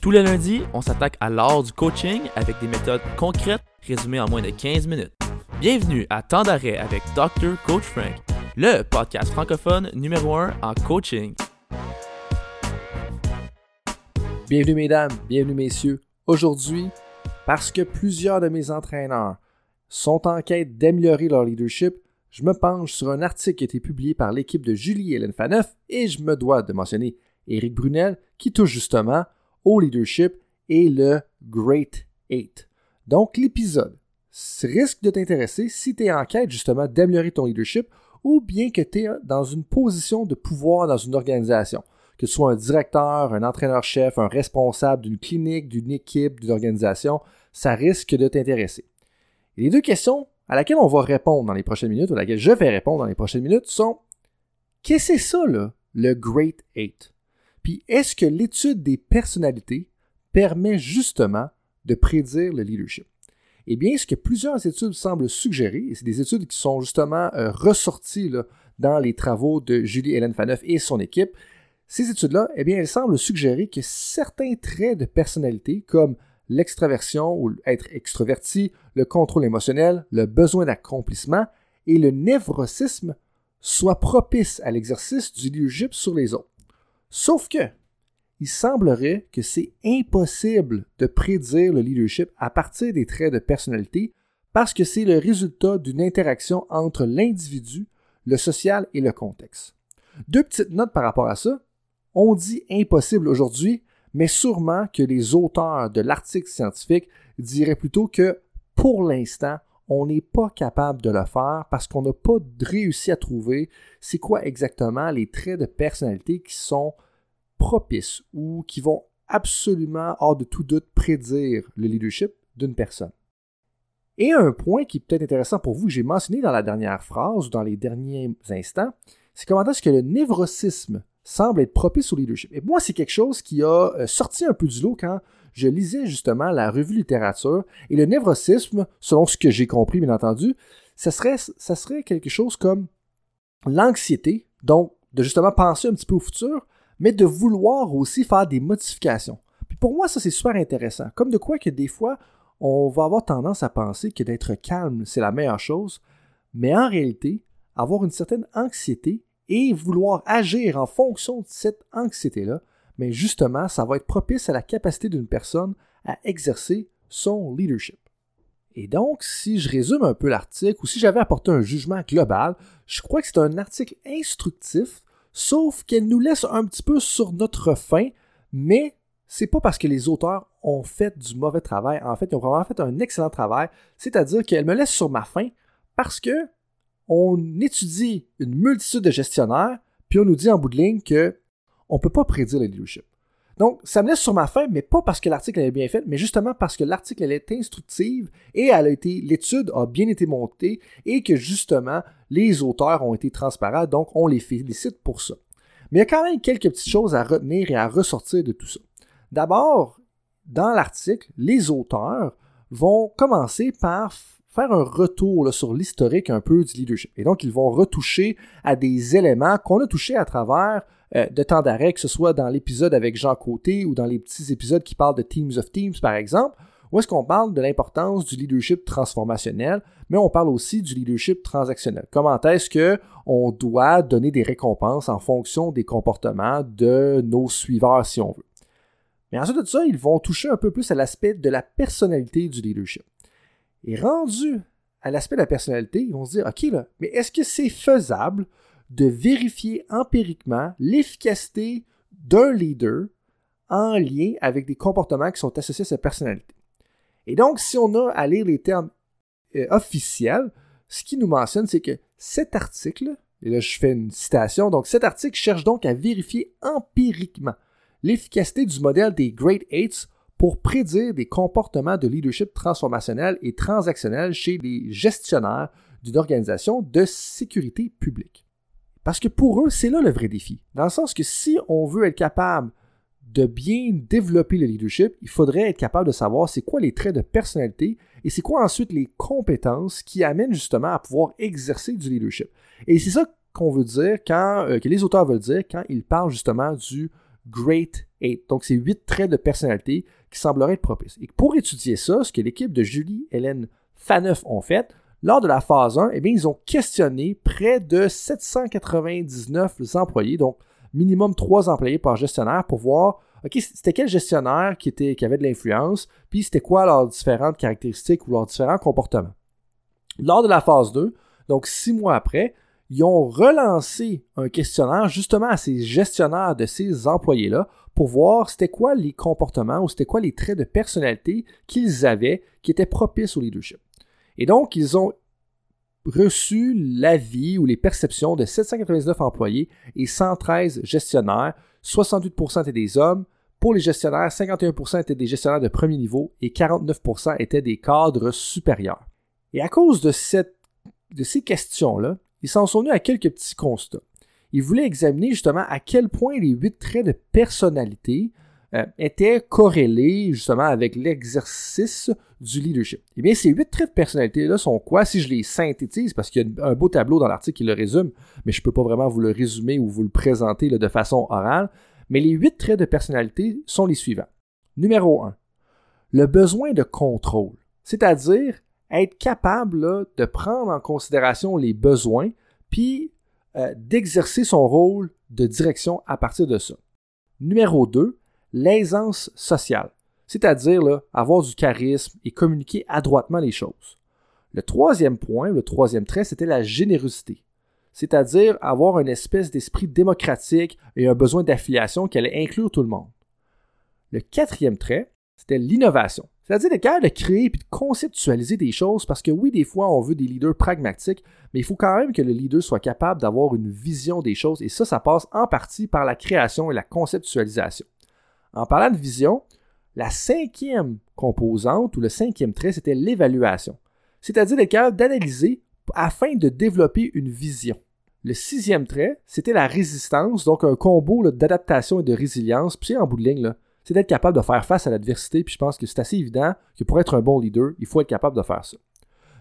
Tous les lundis, on s'attaque à l'art du coaching avec des méthodes concrètes résumées en moins de 15 minutes. Bienvenue à Temps d'arrêt avec Dr. Coach Frank, le podcast francophone numéro 1 en coaching. Bienvenue mesdames, bienvenue messieurs. Aujourd'hui, parce que plusieurs de mes entraîneurs sont en quête d'améliorer leur leadership, je me penche sur un article qui a été publié par l'équipe de Julie Hélène Faneuf et je me dois de mentionner Éric Brunel qui touche justement leadership et le Great Eight. Donc l'épisode risque de t'intéresser si tu es en quête justement d'améliorer ton leadership ou bien que tu es dans une position de pouvoir dans une organisation, que ce soit un directeur, un entraîneur-chef, un responsable d'une clinique, d'une équipe, d'une organisation, ça risque de t'intéresser. les deux questions à laquelle on va répondre dans les prochaines minutes, ou à laquelle je vais répondre dans les prochaines minutes, sont qu'est-ce que c'est ça, le Great Eight? Puis est-ce que l'étude des personnalités permet justement de prédire le leadership? Eh bien, ce que plusieurs études semblent suggérer, et c'est des études qui sont justement euh, ressorties dans les travaux de Julie Hélène Faneuf et son équipe, ces études-là, eh bien, elles semblent suggérer que certains traits de personnalité, comme l'extraversion ou être extroverti, le contrôle émotionnel, le besoin d'accomplissement et le névrosisme soient propices à l'exercice du leadership sur les autres. Sauf que, il semblerait que c'est impossible de prédire le leadership à partir des traits de personnalité parce que c'est le résultat d'une interaction entre l'individu, le social et le contexte. Deux petites notes par rapport à ça. On dit impossible aujourd'hui mais sûrement que les auteurs de l'article scientifique diraient plutôt que pour l'instant, on n'est pas capable de le faire parce qu'on n'a pas réussi à trouver c'est quoi exactement les traits de personnalité qui sont propices ou qui vont absolument, hors de tout doute, prédire le leadership d'une personne. Et un point qui est peut-être intéressant pour vous, j'ai mentionné dans la dernière phrase ou dans les derniers instants, c'est comment est-ce que le névrosisme semble être propice au leadership. Et moi, c'est quelque chose qui a euh, sorti un peu du lot quand je lisais justement la revue littérature. Et le névrosisme, selon ce que j'ai compris, bien entendu, ça serait, ça serait quelque chose comme l'anxiété, donc de justement penser un petit peu au futur, mais de vouloir aussi faire des modifications. Puis pour moi, ça, c'est super intéressant. Comme de quoi que des fois, on va avoir tendance à penser que d'être calme, c'est la meilleure chose, mais en réalité, avoir une certaine anxiété et vouloir agir en fonction de cette anxiété-là, mais justement, ça va être propice à la capacité d'une personne à exercer son leadership. Et donc, si je résume un peu l'article, ou si j'avais apporté un jugement global, je crois que c'est un article instructif, sauf qu'elle nous laisse un petit peu sur notre faim, mais c'est pas parce que les auteurs ont fait du mauvais travail. En fait, ils ont vraiment fait un excellent travail. C'est-à-dire qu'elle me laisse sur ma faim parce que on étudie une multitude de gestionnaires, puis on nous dit en bout de ligne que on peut pas prédire le leadership. Donc, ça me laisse sur ma faim, mais pas parce que l'article est bien fait, mais justement parce que l'article est instructive et elle a été, l'étude a bien été montée et que justement les auteurs ont été transparents, donc on les félicite pour ça. Mais il y a quand même quelques petites choses à retenir et à ressortir de tout ça. D'abord, dans l'article, les auteurs vont commencer par faire un retour sur l'historique un peu du leadership. Et donc, ils vont retoucher à des éléments qu'on a touchés à travers euh, de temps d'arrêt, que ce soit dans l'épisode avec Jean Côté ou dans les petits épisodes qui parlent de Teams of Teams, par exemple, où est-ce qu'on parle de l'importance du leadership transformationnel, mais on parle aussi du leadership transactionnel. Comment est-ce que on doit donner des récompenses en fonction des comportements de nos suiveurs, si on veut? Mais ensuite de ça, ils vont toucher un peu plus à l'aspect de la personnalité du leadership. Et rendu à l'aspect de la personnalité, ils vont se dire, OK, là, mais est-ce que c'est faisable de vérifier empiriquement l'efficacité d'un leader en lien avec des comportements qui sont associés à sa personnalité? Et donc, si on a à lire les termes euh, officiels, ce qui nous mentionne, c'est que cet article, et là je fais une citation, donc cet article cherche donc à vérifier empiriquement l'efficacité du modèle des Great Eights pour prédire des comportements de leadership transformationnel et transactionnel chez les gestionnaires d'une organisation de sécurité publique. Parce que pour eux, c'est là le vrai défi. Dans le sens que si on veut être capable de bien développer le leadership, il faudrait être capable de savoir c'est quoi les traits de personnalité et c'est quoi ensuite les compétences qui amènent justement à pouvoir exercer du leadership. Et c'est ça qu'on veut dire quand, euh, que les auteurs veulent dire quand ils parlent justement du Great 8. Donc, c'est huit traits de personnalité qui sembleraient être propices. Et pour étudier ça, ce que l'équipe de Julie-Hélène Faneuf ont fait, lors de la phase 1, eh bien, ils ont questionné près de 799 employés, donc minimum 3 employés par gestionnaire pour voir c'était quel gestionnaire qui, qui avait de l'influence, puis c'était quoi leurs différentes caractéristiques ou leurs différents comportements. Lors de la phase 2, donc six mois après, ils ont relancé un questionnaire justement à ces gestionnaires de ces employés-là pour voir c'était quoi les comportements ou c'était quoi les traits de personnalité qu'ils avaient qui étaient propices au leadership. Et donc, ils ont reçu l'avis ou les perceptions de 799 employés et 113 gestionnaires. 68% étaient des hommes. Pour les gestionnaires, 51% étaient des gestionnaires de premier niveau et 49% étaient des cadres supérieurs. Et à cause de, de ces questions-là, ils s'en sont venus à quelques petits constats. Ils voulaient examiner justement à quel point les huit traits de personnalité euh, étaient corrélés justement avec l'exercice du leadership. Eh bien, ces huit traits de personnalité-là sont quoi si je les synthétise, parce qu'il y a un beau tableau dans l'article qui le résume, mais je ne peux pas vraiment vous le résumer ou vous le présenter de façon orale. Mais les huit traits de personnalité sont les suivants. Numéro 1. Le besoin de contrôle, c'est-à-dire être capable de prendre en considération les besoins, puis euh, d'exercer son rôle de direction à partir de ça. Numéro 2, l'aisance sociale, c'est-à-dire avoir du charisme et communiquer adroitement les choses. Le troisième point, le troisième trait, c'était la générosité, c'est-à-dire avoir une espèce d'esprit démocratique et un besoin d'affiliation qui allait inclure tout le monde. Le quatrième trait, c'était l'innovation, c'est-à-dire d'être capable de créer et de conceptualiser des choses parce que oui, des fois, on veut des leaders pragmatiques, mais il faut quand même que le leader soit capable d'avoir une vision des choses et ça, ça passe en partie par la création et la conceptualisation. En parlant de vision, la cinquième composante ou le cinquième trait, c'était l'évaluation. C'est-à-dire d'être capable d'analyser afin de développer une vision. Le sixième trait, c'était la résistance, donc un combo d'adaptation et de résilience. Puis en bout de ligne, c'est d'être capable de faire face à l'adversité. Puis je pense que c'est assez évident que pour être un bon leader, il faut être capable de faire ça.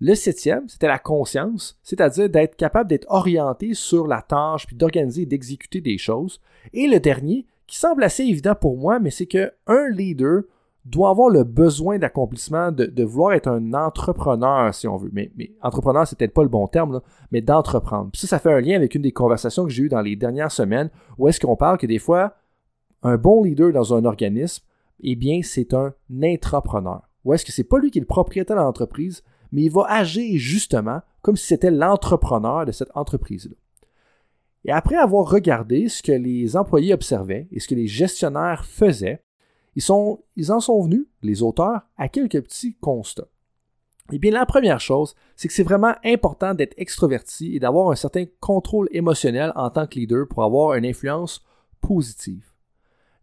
Le septième, c'était la conscience, c'est-à-dire d'être capable d'être orienté sur la tâche, puis d'organiser et d'exécuter des choses. Et le dernier, qui semble assez évident pour moi, mais c'est qu'un leader doit avoir le besoin d'accomplissement, de, vouloir être un entrepreneur, si on veut. Mais, mais entrepreneur, c'est peut-être pas le bon terme, mais d'entreprendre. Puis ça, ça fait un lien avec une des conversations que j'ai eues dans les dernières semaines, où est-ce qu'on parle que des fois, un bon leader dans un organisme, eh bien, c'est un intrapreneur. Ou est-ce que c'est pas lui qui est le propriétaire de l'entreprise, mais il va agir justement comme si c'était l'entrepreneur de cette entreprise-là. Et après avoir regardé ce que les employés observaient et ce que les gestionnaires faisaient, ils, en sont venus, les auteurs, à quelques petits constats. Eh bien, la première chose, c'est que c'est vraiment important d'être extroverti et d'avoir un certain contrôle émotionnel en tant que leader pour avoir une influence positive.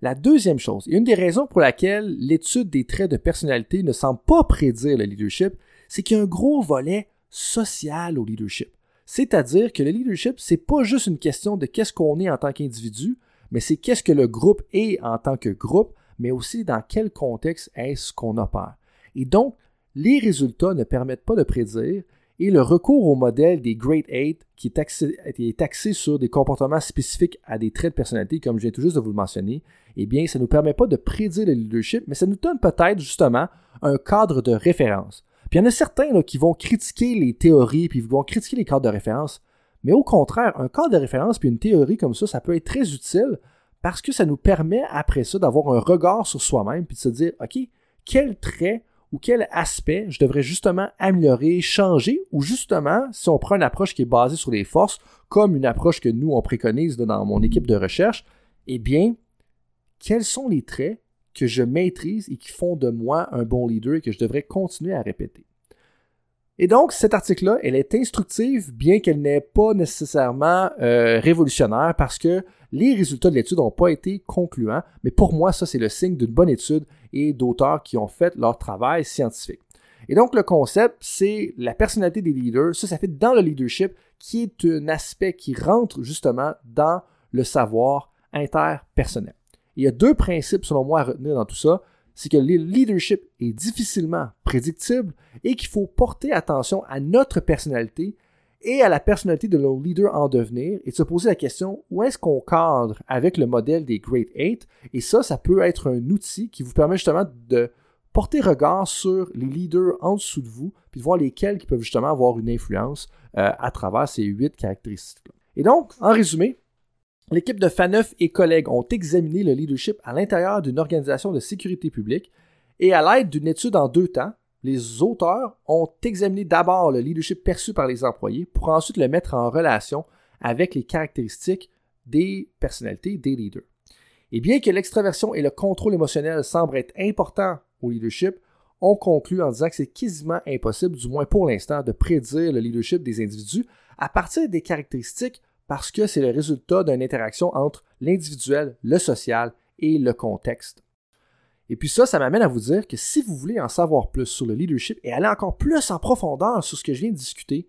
La deuxième chose, et une des raisons pour laquelle l'étude des traits de personnalité ne semble pas prédire le leadership, c'est qu'il y a un gros volet social au leadership. C'est-à-dire que le leadership, c'est pas juste une question de qu'est-ce qu'on est en tant qu'individu, mais c'est qu'est-ce que le groupe est en tant que groupe, mais aussi dans quel contexte est-ce qu'on opère. Et donc, les résultats ne permettent pas de prédire et le recours au modèle des Great Eight, qui est axé, sur des comportements spécifiques à des traits de personnalité, comme je viens tout juste de vous le mentionner, eh bien, ça ne nous permet pas de prédire le leadership, mais ça nous donne peut-être justement un cadre de référence. Il y en a certains qui vont critiquer les théories, puis vont critiquer les cadres de référence. Mais au contraire, un cadre de référence puis une théorie comme ça, ça peut être très utile parce que ça nous permet après ça d'avoir un regard sur soi-même puis de se dire, OK, quel trait ou quel aspect je devrais justement améliorer, changer, ou justement, si on prend une approche qui est basée sur les forces, comme une approche que nous, on préconise dans mon équipe de recherche, eh bien, quels sont les traits que je maîtrise et qui font de moi un bon leader et que je devrais continuer à répéter. Et donc, cet article-là, elle est instructive, bien qu'elle n'est pas nécessairement euh, révolutionnaire, parce que les résultats de l'étude n'ont pas été concluants, mais pour moi, ça, c'est le signe d'une bonne étude et d'auteurs qui ont fait leur travail scientifique. Et donc, le concept, c'est la personnalité des leaders. Ça, ça fait dans le leadership, qui est un aspect qui rentre justement dans le savoir interpersonnel il y a deux principes, selon moi, à retenir dans tout ça. C'est que le leadership est difficilement prédictible et qu'il faut porter attention à notre personnalité et à la personnalité de nos leaders en devenir et de se poser la question où est-ce qu'on cadre avec le modèle des Great Eight? Et ça, ça peut être un outil qui vous permet justement de porter regard sur les leaders en dessous de vous, puis de voir lesquels qui peuvent justement avoir une influence euh, à travers ces huit caractéristiques. -là. Et donc, en résumé, l'équipe de Faneuf et collègues ont examiné le leadership à l'intérieur d'une organisation de sécurité publique et à l'aide d'une étude en deux temps, les auteurs ont examiné d'abord le leadership perçu par les employés pour ensuite le mettre en relation avec les caractéristiques des personnalités des leaders. Et bien que l'extraversion et le contrôle émotionnel semblent être importants au leadership, on conclut en disant que c'est quasiment impossible, du moins pour l'instant, de prédire le leadership des individus à partir des caractéristiques parce que c'est le résultat d'une interaction entre l'individuel, le social et le contexte. Et puis ça, ça m'amène à vous dire que si vous voulez en savoir plus sur le leadership et aller encore plus en profondeur sur ce que je viens de discuter,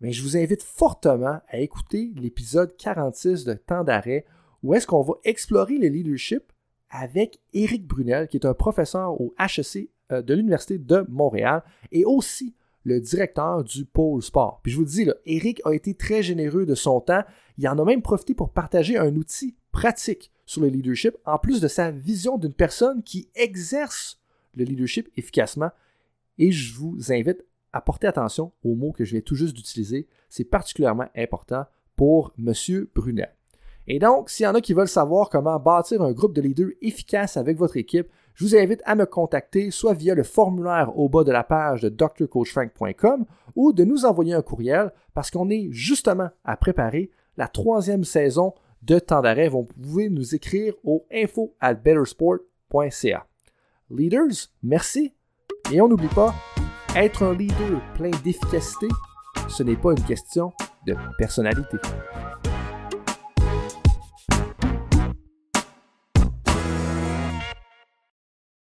mais je vous invite fortement à écouter l'épisode 46 de Temps d'arrêt où est-ce qu'on va explorer le leadership avec Éric Brunel, qui est un professeur au HEC euh, de l'Université de Montréal et aussi le directeur du pôle sport. Puis je vous le dis, là, Eric a été très généreux de son temps. Il en a même profité pour partager un outil pratique sur le leadership, en plus de sa vision d'une personne qui exerce le leadership efficacement. Et je vous invite à porter attention aux mots que je viens tout juste d'utiliser. C'est particulièrement important pour M. Brunel. Et donc, s'il y en a qui veulent savoir comment bâtir un groupe de leaders efficace avec votre équipe, je vous invite à me contacter soit via le formulaire au bas de la page de drcoachfrank.com ou de nous envoyer un courriel parce qu'on est justement à préparer la troisième saison de temps d'arrêt. Vous pouvez nous écrire au info at bettersport.ca. Leaders, merci. Et on n'oublie pas, être un leader plein d'efficacité, ce n'est pas une question de personnalité.